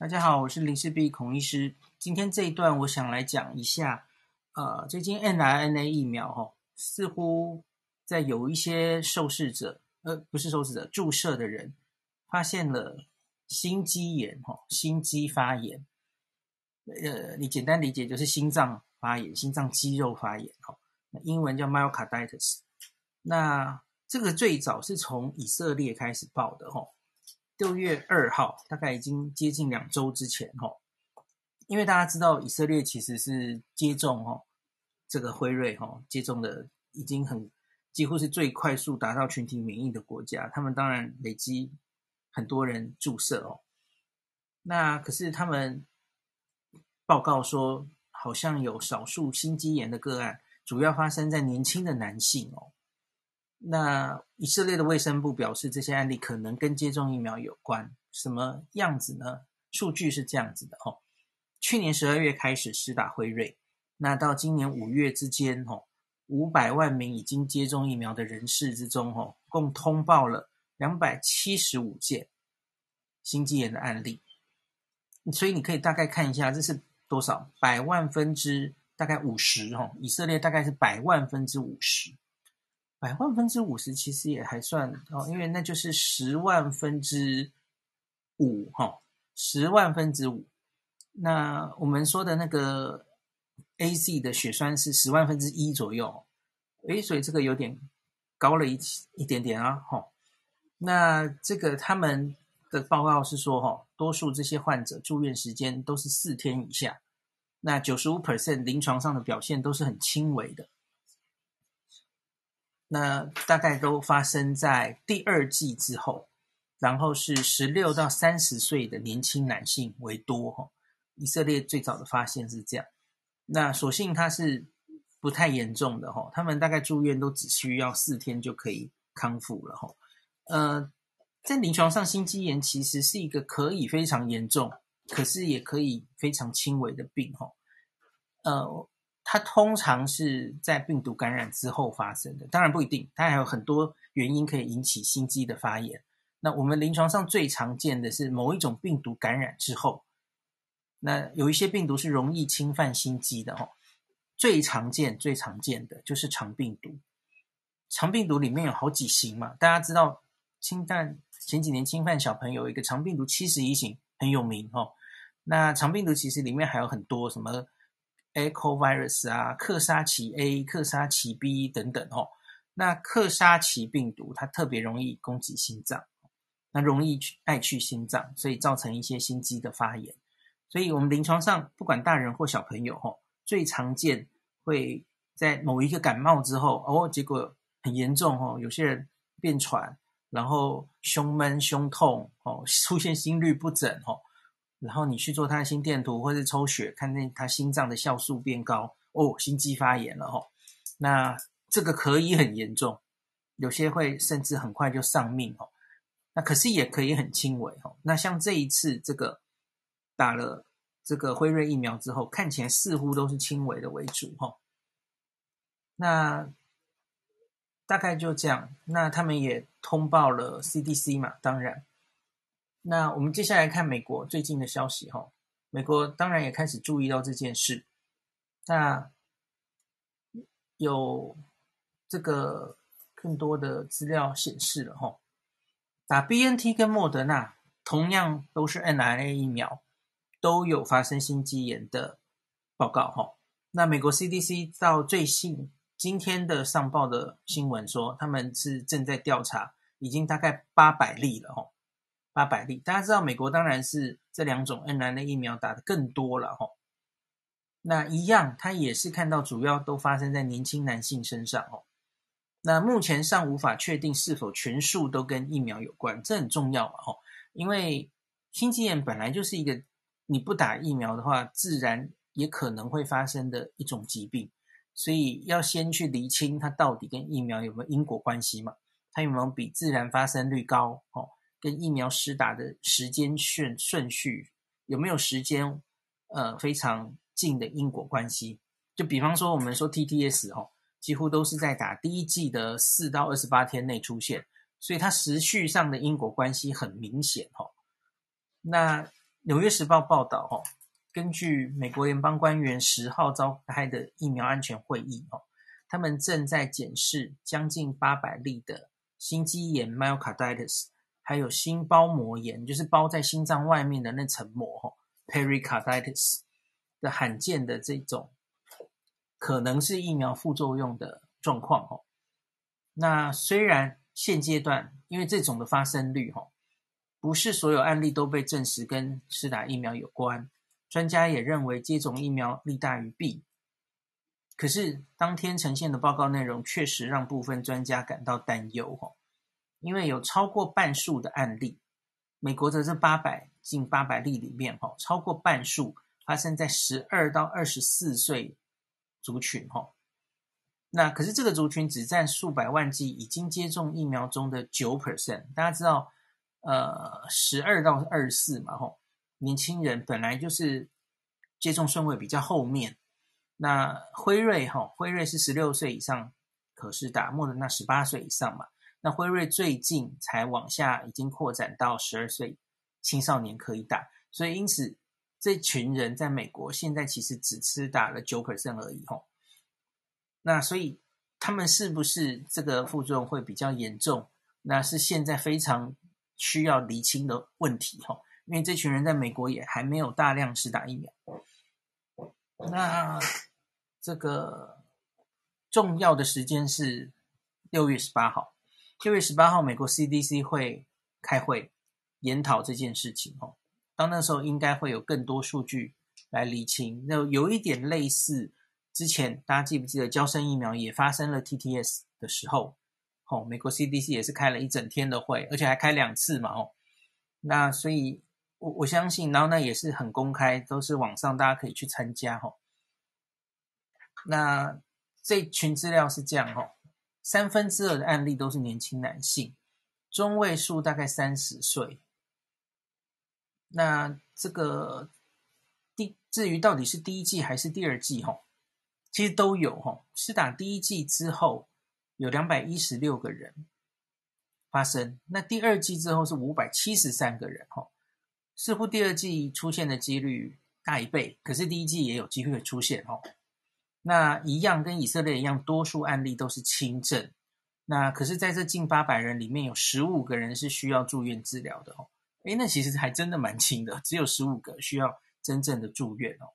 大家好，我是林氏璧孔医师。今天这一段，我想来讲一下，呃，最近 mRNA 疫苗哦，似乎在有一些受试者，呃，不是受试者，注射的人发现了心肌炎，哈，心肌发炎。呃，你简单理解就是心脏发炎，心脏肌肉发炎，哈，英文叫 myocarditis。那这个最早是从以色列开始报的，哈。六月二号，大概已经接近两周之前，吼，因为大家知道以色列其实是接种，吼，这个辉瑞，吼，接种的已经很几乎是最快速达到群体免疫的国家，他们当然累积很多人注射哦。那可是他们报告说，好像有少数心肌炎的个案，主要发生在年轻的男性哦。那以色列的卫生部表示，这些案例可能跟接种疫苗有关。什么样子呢？数据是这样子的哦。去年十二月开始施打辉瑞，那到今年五月之间，哦，五百万名已经接种疫苗的人士之中，哦，共通报了两百七十五件心肌炎的案例。所以你可以大概看一下，这是多少？百万分之大概五十，哦，以色列大概是百万分之五十。百万分之五十其实也还算哦，因为那就是十万分之五哈，十万分之五。那我们说的那个 AZ 的血栓是十万分之一左右，诶，所以这个有点高了一一点点啊，哈。那这个他们的报告是说，哈，多数这些患者住院时间都是四天以下，那九十五 percent 临床上的表现都是很轻微的。那大概都发生在第二季之后，然后是十六到三十岁的年轻男性为多哈。以色列最早的发现是这样，那所幸他是不太严重的哈，他们大概住院都只需要四天就可以康复了哈。呃，在临床上，心肌炎其实是一个可以非常严重，可是也可以非常轻微的病哈。呃。它通常是在病毒感染之后发生的，当然不一定，它还有很多原因可以引起心肌的发炎。那我们临床上最常见的是某一种病毒感染之后，那有一些病毒是容易侵犯心肌的哦。最常见、最常见的就是肠病毒。肠病毒里面有好几型嘛，大家知道侵犯前几年侵犯小朋友一个肠病毒七十一型很有名哦。那肠病毒其实里面还有很多什么？Echovirus 啊，克沙奇 A、克沙奇 B 等等哦。那克沙奇病毒它特别容易攻击心脏，那容易去爱去心脏，所以造成一些心肌的发炎。所以我们临床上不管大人或小朋友哦，最常见会在某一个感冒之后哦，结果很严重哦，有些人变喘，然后胸闷、胸痛哦，出现心律不整哦。然后你去做他的心电图或是抽血，看见他心脏的酵素变高，哦，心肌发炎了吼。那这个可以很严重，有些会甚至很快就丧命哦。那可是也可以很轻微哦。那像这一次这个打了这个辉瑞疫苗之后，看起来似乎都是轻微的为主哈。那大概就这样。那他们也通报了 CDC 嘛，当然。那我们接下来看美国最近的消息哈，美国当然也开始注意到这件事。那有这个更多的资料显示了哈，打 BNT 跟莫德纳同样都是 mRNA 疫苗，都有发生心肌炎的报告哈。那美国 CDC 到最新今天的上报的新闻说，他们是正在调查，已经大概八百例了哈。八百例，大家知道美国当然是这两种 mRNA 疫苗打得更多了哈。那一样，它也是看到主要都发生在年轻男性身上哦。那目前尚无法确定是否全数都跟疫苗有关，这很重要嘛哈。因为心肌炎本来就是一个你不打疫苗的话，自然也可能会发生的一种疾病，所以要先去厘清它到底跟疫苗有没有因果关系嘛？它有没有比自然发生率高哦？跟疫苗施打的时间顺顺序有没有时间呃非常近的因果关系？就比方说我们说 TTS 哦，几乎都是在打第一剂的四到二十八天内出现，所以它时序上的因果关系很明显哦。那纽约时报报道，哦，根据美国联邦官员十号召开的疫苗安全会议，哦，他们正在检视将近八百例的心肌炎 （myocarditis） 还有心包膜炎，就是包在心脏外面的那层膜，哦 （pericarditis） 的罕见的这种可能是疫苗副作用的状况，哦。那虽然现阶段因为这种的发生率，哦，不是所有案例都被证实跟施打疫苗有关，专家也认为接种疫苗利大于弊。可是当天呈现的报告内容确实让部分专家感到担忧，哦，因为有超过半数的案例，美国的这八百近八百例里面，哦，超过半数发生在十二到二十四岁族群，哦。那可是这个族群只占数百万剂已经接种疫苗中的九 percent。大家知道，呃，十二到二十四嘛，吼，年轻人本来就是接种顺位比较后面。那辉瑞，吼，辉瑞是十六岁以上可是打，莫德纳十八岁以上嘛。那辉瑞最近才往下，已经扩展到十二岁青少年可以打。所以因此，这群人在美国现在其实只吃打了九 percent 而已，吼。那所以他们是不是这个副作用会比较严重？那是现在非常需要厘清的问题吼，因为这群人在美国也还没有大量施打疫苗。那这个重要的时间是六月十八号，六月十八号美国 CDC 会开会研讨这件事情哦。到那时候应该会有更多数据来厘清，那有一点类似。之前大家记不记得，交生疫苗也发生了 TTS 的时候，哦，美国 CDC 也是开了一整天的会，而且还开两次嘛，哦，那所以我我相信，然后呢也是很公开，都是网上大家可以去参加，哦。那这群资料是这样，哦，三分之二的案例都是年轻男性，中位数大概三十岁。那这个第至于到底是第一季还是第二季，哦，其实都有哈，施打第一季之后有两百一十六个人发生，那第二季之后是五百七十三个人哈，似乎第二季出现的几率大一倍，可是第一季也有机会出现哈。那一样跟以色列一样，多数案例都是轻症，那可是在这近八百人里面有十五个人是需要住院治疗的哦，诶，那其实还真的蛮轻的，只有十五个需要真正的住院哦。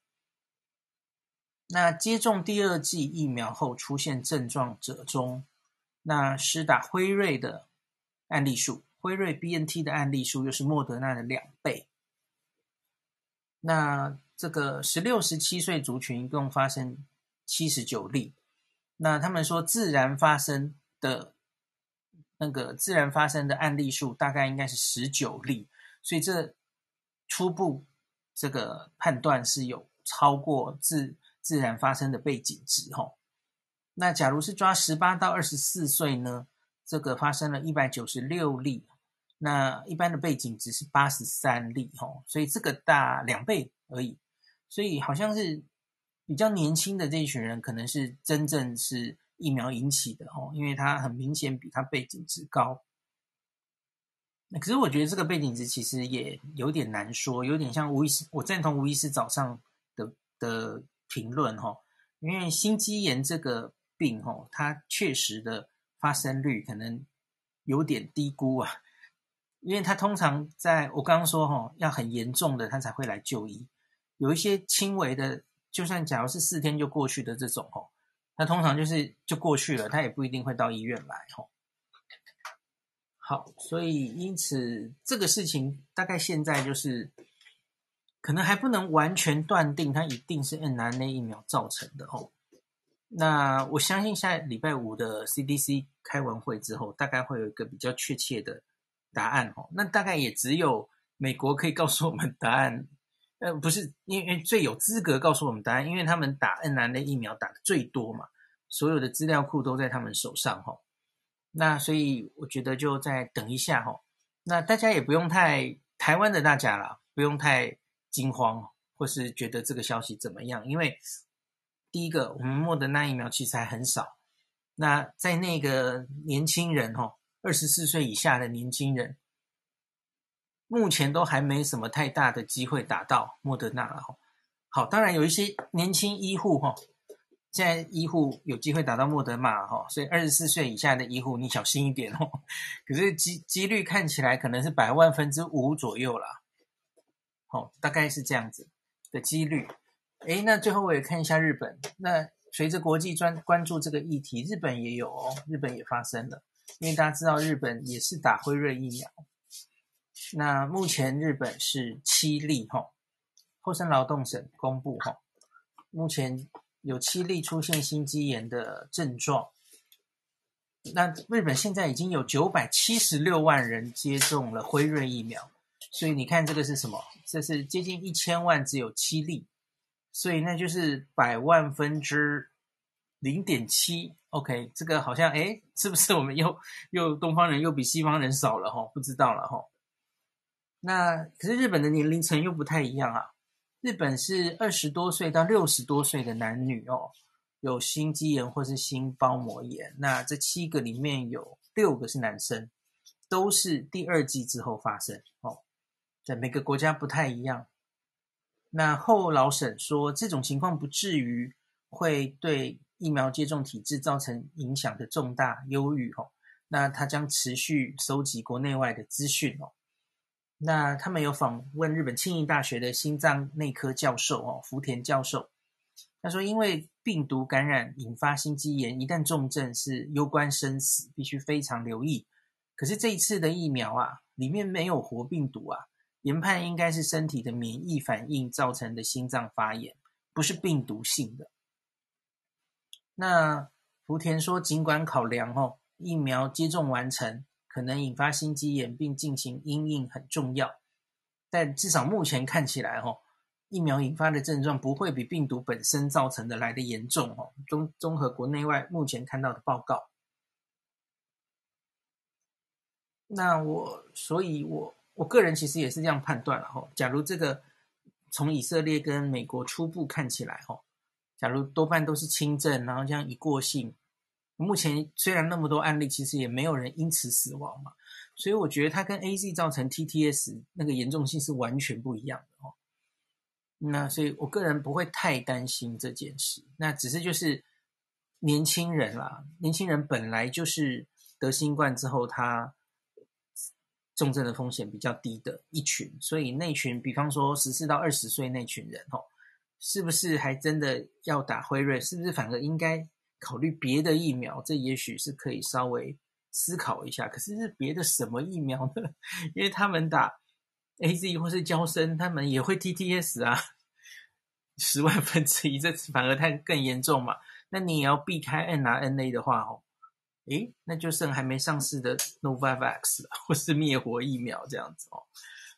那接种第二剂疫苗后出现症状者中，那施打辉瑞的案例数，辉瑞 BNT 的案例数又是莫德纳的两倍。那这个十六、十七岁族群一共发生七十九例。那他们说自然发生的那个自然发生的案例数大概应该是十九例，所以这初步这个判断是有超过自。自然发生的背景值，吼，那假如是抓十八到二十四岁呢？这个发生了一百九十六例，那一般的背景值是八十三例，吼，所以这个大两倍而已。所以好像是比较年轻的这一群人，可能是真正是疫苗引起的，哦，因为他很明显比他背景值高。可是我觉得这个背景值其实也有点难说，有点像吴医师，我赞同吴医师早上的的。评论哈，因为心肌炎这个病哈，它确实的发生率可能有点低估啊，因为它通常在我刚刚说哈，要很严重的它才会来就医，有一些轻微的，就算假如是四天就过去的这种哦，那通常就是就过去了，他也不一定会到医院来哦。好，所以因此这个事情大概现在就是。可能还不能完全断定它一定是 mRNA 疫苗造成的哦。那我相信下礼拜五的 CDC 开完会之后，大概会有一个比较确切的答案哦。那大概也只有美国可以告诉我们答案，呃，不是因为最有资格告诉我们答案，因为他们打 mRNA 疫苗打的最多嘛，所有的资料库都在他们手上哈。那所以我觉得就再等一下哈。那大家也不用太台湾的大家啦，不用太。惊慌，或是觉得这个消息怎么样？因为第一个，我们莫德纳疫苗其实还很少。那在那个年轻人，哈，二十四岁以下的年轻人，目前都还没什么太大的机会打到莫德纳了哈。好，当然有一些年轻医护哈，现在医护有机会打到莫德纳哈，所以二十四岁以下的医护你小心一点哦。可是机几率看起来可能是百万分之五左右啦，好，大概是这样子的几率。诶，那最后我也看一下日本，那随着国际专关注这个议题，日本也有哦，日本也发生了，因为大家知道日本也是打辉瑞疫苗。那目前日本是七例哈，厚生劳动省公布哈，目前有七例出现心肌炎的症状。那日本现在已经有九百七十六万人接种了辉瑞疫苗，所以你看这个是什么？这是接近一千万，只有七例，所以那就是百万分之零点七。OK，这个好像诶，是不是我们又又东方人又比西方人少了哈？不知道了哈。那可是日本的年龄层又不太一样啊，日本是二十多岁到六十多岁的男女哦，有心肌炎或是心包膜炎。那这七个里面有六个是男生，都是第二季之后发生哦。在每个国家不太一样。那后老沈说这种情况不至于会对疫苗接种体制造成影响的重大忧郁哦。那他将持续收集国内外的资讯哦。那他们有访问日本庆应大学的心脏内科教授哦，福田教授，他说，因为病毒感染引发心肌炎，一旦重症是攸关生死，必须非常留意。可是这一次的疫苗啊，里面没有活病毒啊，研判应该是身体的免疫反应造成的心脏发炎，不是病毒性的。那福田说，尽管考量哦，疫苗接种完成。可能引发心肌炎并进行因应很重要，但至少目前看起来，哦，疫苗引发的症状不会比病毒本身造成的来得严重，哦。综综合国内外目前看到的报告，那我所以我我个人其实也是这样判断了，哈。假如这个从以色列跟美国初步看起来，哈，假如多半都是轻症，然后这样一过性。目前虽然那么多案例，其实也没有人因此死亡嘛，所以我觉得它跟 AZ 造成 TTS 那个严重性是完全不一样的哦。那所以我个人不会太担心这件事。那只是就是年轻人啦，年轻人本来就是得新冠之后他重症的风险比较低的一群，所以那群比方说十四到二十岁那群人哦，是不是还真的要打辉瑞？是不是反而应该？考虑别的疫苗，这也许是可以稍微思考一下。可是是别的什么疫苗呢？因为他们打 AZ 或是交生，他们也会 TTS 啊，十万分之一，这反而太更严重嘛。那你也要避开 N R N A 的话，哦，诶，那就剩还没上市的 Novavax 或是灭活疫苗这样子哦。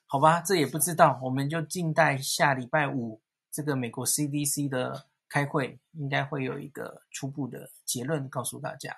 好吧，这也不知道，我们就静待下礼拜五这个美国 CDC 的。开会应该会有一个初步的结论告诉大家。